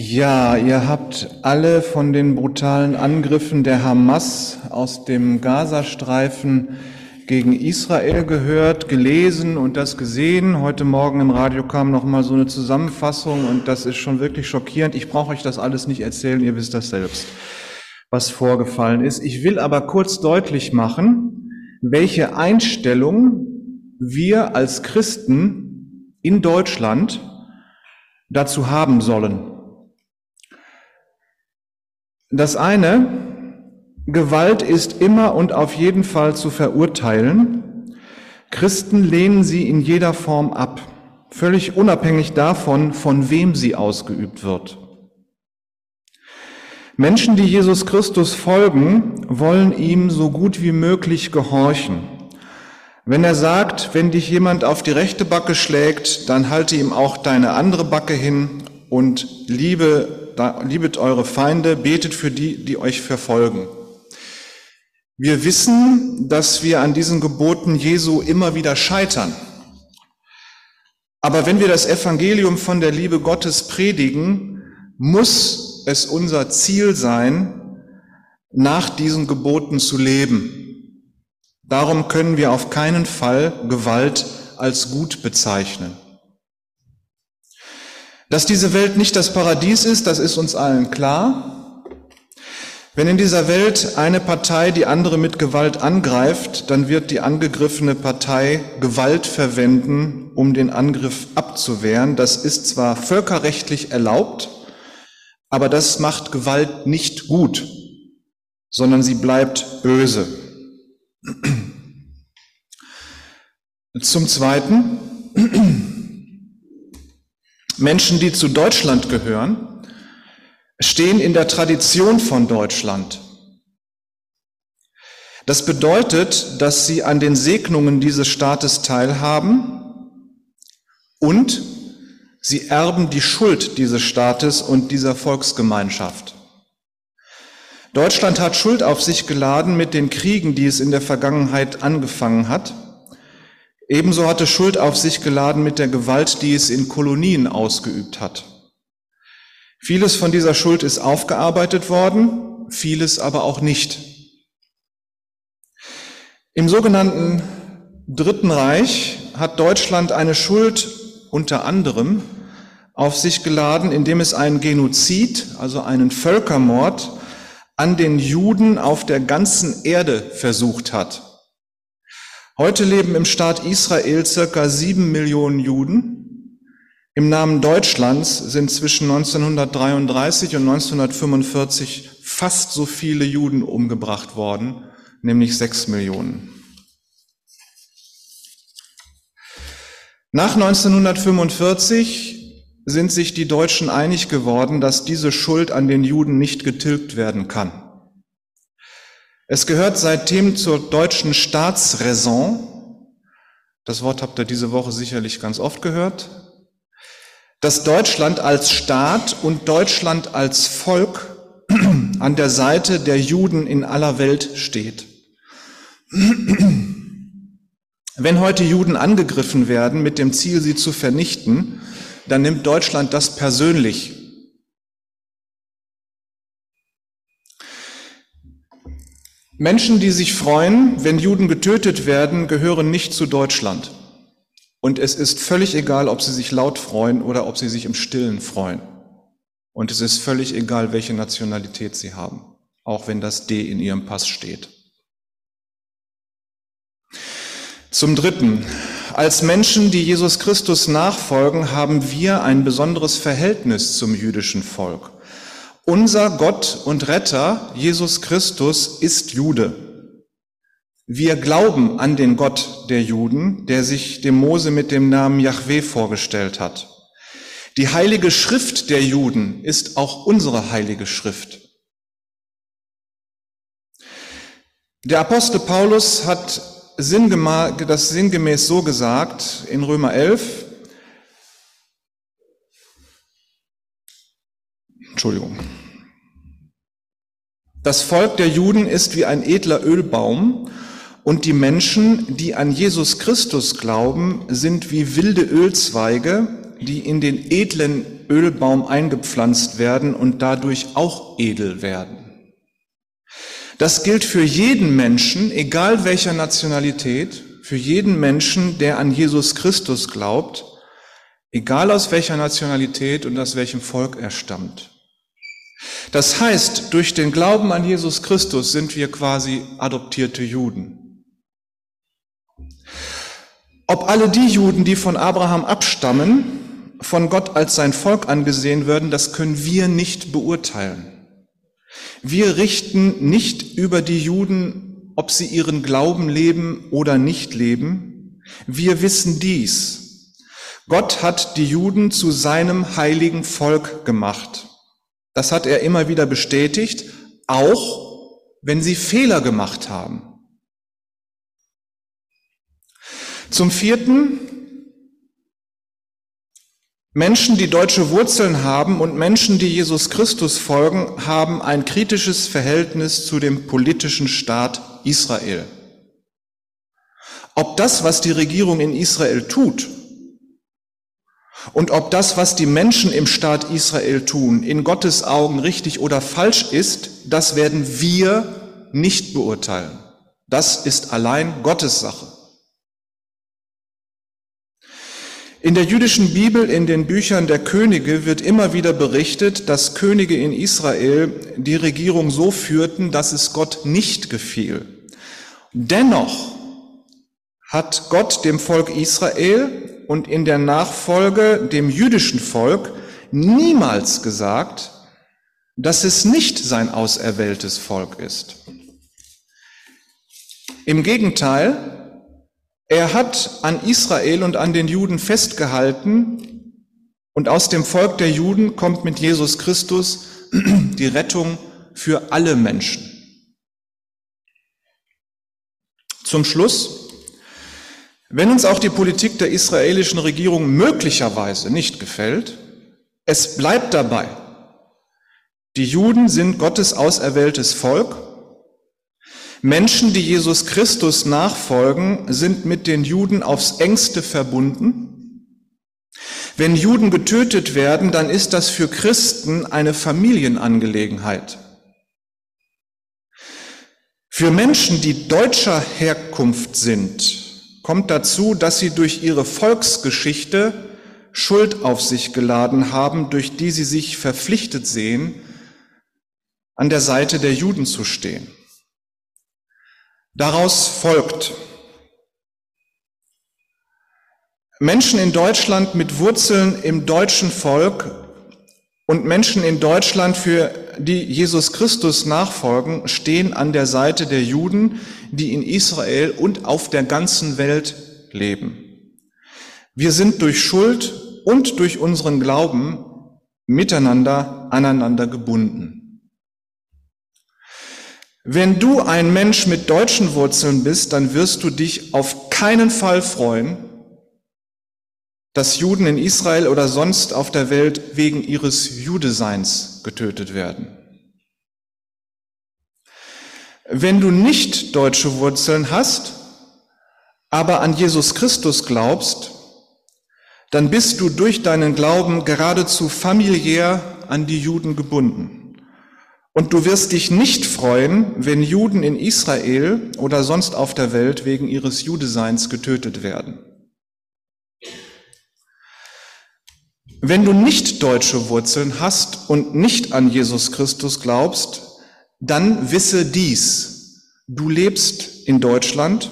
Ja, ihr habt alle von den brutalen Angriffen der Hamas aus dem Gazastreifen gegen Israel gehört, gelesen und das gesehen. Heute Morgen im Radio kam noch mal so eine Zusammenfassung und das ist schon wirklich schockierend. Ich brauche euch das alles nicht erzählen, ihr wisst das selbst, was vorgefallen ist. Ich will aber kurz deutlich machen, welche Einstellung wir als Christen in Deutschland dazu haben sollen. Das eine, Gewalt ist immer und auf jeden Fall zu verurteilen. Christen lehnen sie in jeder Form ab, völlig unabhängig davon, von wem sie ausgeübt wird. Menschen, die Jesus Christus folgen, wollen ihm so gut wie möglich gehorchen. Wenn er sagt, wenn dich jemand auf die rechte Backe schlägt, dann halte ihm auch deine andere Backe hin und liebe liebet eure Feinde, betet für die, die euch verfolgen. Wir wissen, dass wir an diesen Geboten Jesu immer wieder scheitern. Aber wenn wir das Evangelium von der Liebe Gottes predigen, muss es unser Ziel sein, nach diesen Geboten zu leben. Darum können wir auf keinen Fall Gewalt als gut bezeichnen. Dass diese Welt nicht das Paradies ist, das ist uns allen klar. Wenn in dieser Welt eine Partei die andere mit Gewalt angreift, dann wird die angegriffene Partei Gewalt verwenden, um den Angriff abzuwehren. Das ist zwar völkerrechtlich erlaubt, aber das macht Gewalt nicht gut, sondern sie bleibt böse. Zum Zweiten, Menschen, die zu Deutschland gehören, stehen in der Tradition von Deutschland. Das bedeutet, dass sie an den Segnungen dieses Staates teilhaben und sie erben die Schuld dieses Staates und dieser Volksgemeinschaft. Deutschland hat Schuld auf sich geladen mit den Kriegen, die es in der Vergangenheit angefangen hat. Ebenso hatte Schuld auf sich geladen mit der Gewalt, die es in Kolonien ausgeübt hat. Vieles von dieser Schuld ist aufgearbeitet worden, vieles aber auch nicht. Im sogenannten Dritten Reich hat Deutschland eine Schuld unter anderem auf sich geladen, indem es einen Genozid, also einen Völkermord an den Juden auf der ganzen Erde versucht hat. Heute leben im Staat Israel circa sieben Millionen Juden. Im Namen Deutschlands sind zwischen 1933 und 1945 fast so viele Juden umgebracht worden, nämlich sechs Millionen. Nach 1945 sind sich die Deutschen einig geworden, dass diese Schuld an den Juden nicht getilgt werden kann. Es gehört seitdem zur deutschen Staatsräson, das Wort habt ihr diese Woche sicherlich ganz oft gehört, dass Deutschland als Staat und Deutschland als Volk an der Seite der Juden in aller Welt steht. Wenn heute Juden angegriffen werden mit dem Ziel, sie zu vernichten, dann nimmt Deutschland das persönlich Menschen, die sich freuen, wenn Juden getötet werden, gehören nicht zu Deutschland. Und es ist völlig egal, ob sie sich laut freuen oder ob sie sich im Stillen freuen. Und es ist völlig egal, welche Nationalität sie haben, auch wenn das D in ihrem Pass steht. Zum Dritten, als Menschen, die Jesus Christus nachfolgen, haben wir ein besonderes Verhältnis zum jüdischen Volk. Unser Gott und Retter, Jesus Christus, ist Jude. Wir glauben an den Gott der Juden, der sich dem Mose mit dem Namen Yahweh vorgestellt hat. Die heilige Schrift der Juden ist auch unsere heilige Schrift. Der Apostel Paulus hat das sinngemäß so gesagt in Römer 11, Entschuldigung. Das Volk der Juden ist wie ein edler Ölbaum und die Menschen, die an Jesus Christus glauben, sind wie wilde Ölzweige, die in den edlen Ölbaum eingepflanzt werden und dadurch auch edel werden. Das gilt für jeden Menschen, egal welcher Nationalität, für jeden Menschen, der an Jesus Christus glaubt, egal aus welcher Nationalität und aus welchem Volk er stammt. Das heißt, durch den Glauben an Jesus Christus sind wir quasi adoptierte Juden. Ob alle die Juden, die von Abraham abstammen, von Gott als sein Volk angesehen würden, das können wir nicht beurteilen. Wir richten nicht über die Juden, ob sie ihren Glauben leben oder nicht leben. Wir wissen dies. Gott hat die Juden zu seinem heiligen Volk gemacht. Das hat er immer wieder bestätigt, auch wenn sie Fehler gemacht haben. Zum vierten, Menschen, die deutsche Wurzeln haben und Menschen, die Jesus Christus folgen, haben ein kritisches Verhältnis zu dem politischen Staat Israel. Ob das, was die Regierung in Israel tut, und ob das, was die Menschen im Staat Israel tun, in Gottes Augen richtig oder falsch ist, das werden wir nicht beurteilen. Das ist allein Gottes Sache. In der jüdischen Bibel, in den Büchern der Könige wird immer wieder berichtet, dass Könige in Israel die Regierung so führten, dass es Gott nicht gefiel. Dennoch hat Gott dem Volk Israel und in der Nachfolge dem jüdischen Volk niemals gesagt, dass es nicht sein auserwähltes Volk ist. Im Gegenteil, er hat an Israel und an den Juden festgehalten und aus dem Volk der Juden kommt mit Jesus Christus die Rettung für alle Menschen. Zum Schluss wenn uns auch die Politik der israelischen Regierung möglicherweise nicht gefällt, es bleibt dabei. Die Juden sind Gottes auserwähltes Volk. Menschen, die Jesus Christus nachfolgen, sind mit den Juden aufs engste verbunden. Wenn Juden getötet werden, dann ist das für Christen eine Familienangelegenheit. Für Menschen, die deutscher Herkunft sind, kommt dazu, dass sie durch ihre Volksgeschichte Schuld auf sich geladen haben, durch die sie sich verpflichtet sehen, an der Seite der Juden zu stehen. Daraus folgt, Menschen in Deutschland mit Wurzeln im deutschen Volk und Menschen in Deutschland, für die Jesus Christus nachfolgen, stehen an der Seite der Juden, die in Israel und auf der ganzen Welt leben. Wir sind durch Schuld und durch unseren Glauben miteinander aneinander gebunden. Wenn du ein Mensch mit deutschen Wurzeln bist, dann wirst du dich auf keinen Fall freuen, dass Juden in Israel oder sonst auf der Welt wegen ihres Judeseins getötet werden. Wenn du nicht deutsche Wurzeln hast, aber an Jesus Christus glaubst, dann bist du durch deinen Glauben geradezu familiär an die Juden gebunden. Und du wirst dich nicht freuen, wenn Juden in Israel oder sonst auf der Welt wegen ihres Judeseins getötet werden. Wenn du nicht deutsche Wurzeln hast und nicht an Jesus Christus glaubst, dann wisse dies. Du lebst in Deutschland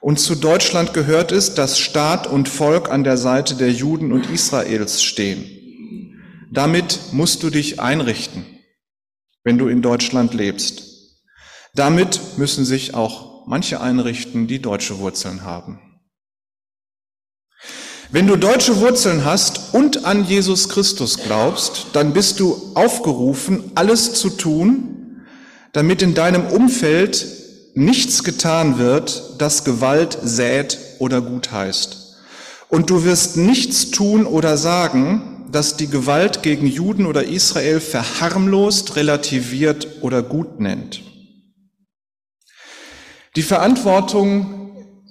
und zu Deutschland gehört es, dass Staat und Volk an der Seite der Juden und Israels stehen. Damit musst du dich einrichten, wenn du in Deutschland lebst. Damit müssen sich auch manche einrichten, die deutsche Wurzeln haben. Wenn du deutsche Wurzeln hast und an Jesus Christus glaubst, dann bist du aufgerufen, alles zu tun, damit in deinem Umfeld nichts getan wird, das Gewalt sät oder gut heißt. Und du wirst nichts tun oder sagen, das die Gewalt gegen Juden oder Israel verharmlost, relativiert oder gut nennt. Die Verantwortung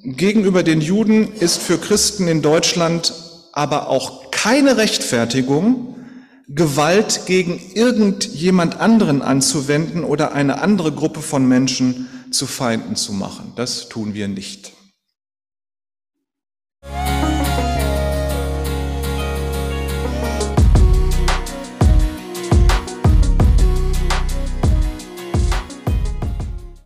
gegenüber den Juden ist für Christen in Deutschland aber auch keine Rechtfertigung, Gewalt gegen irgendjemand anderen anzuwenden oder eine andere Gruppe von Menschen zu Feinden zu machen. Das tun wir nicht.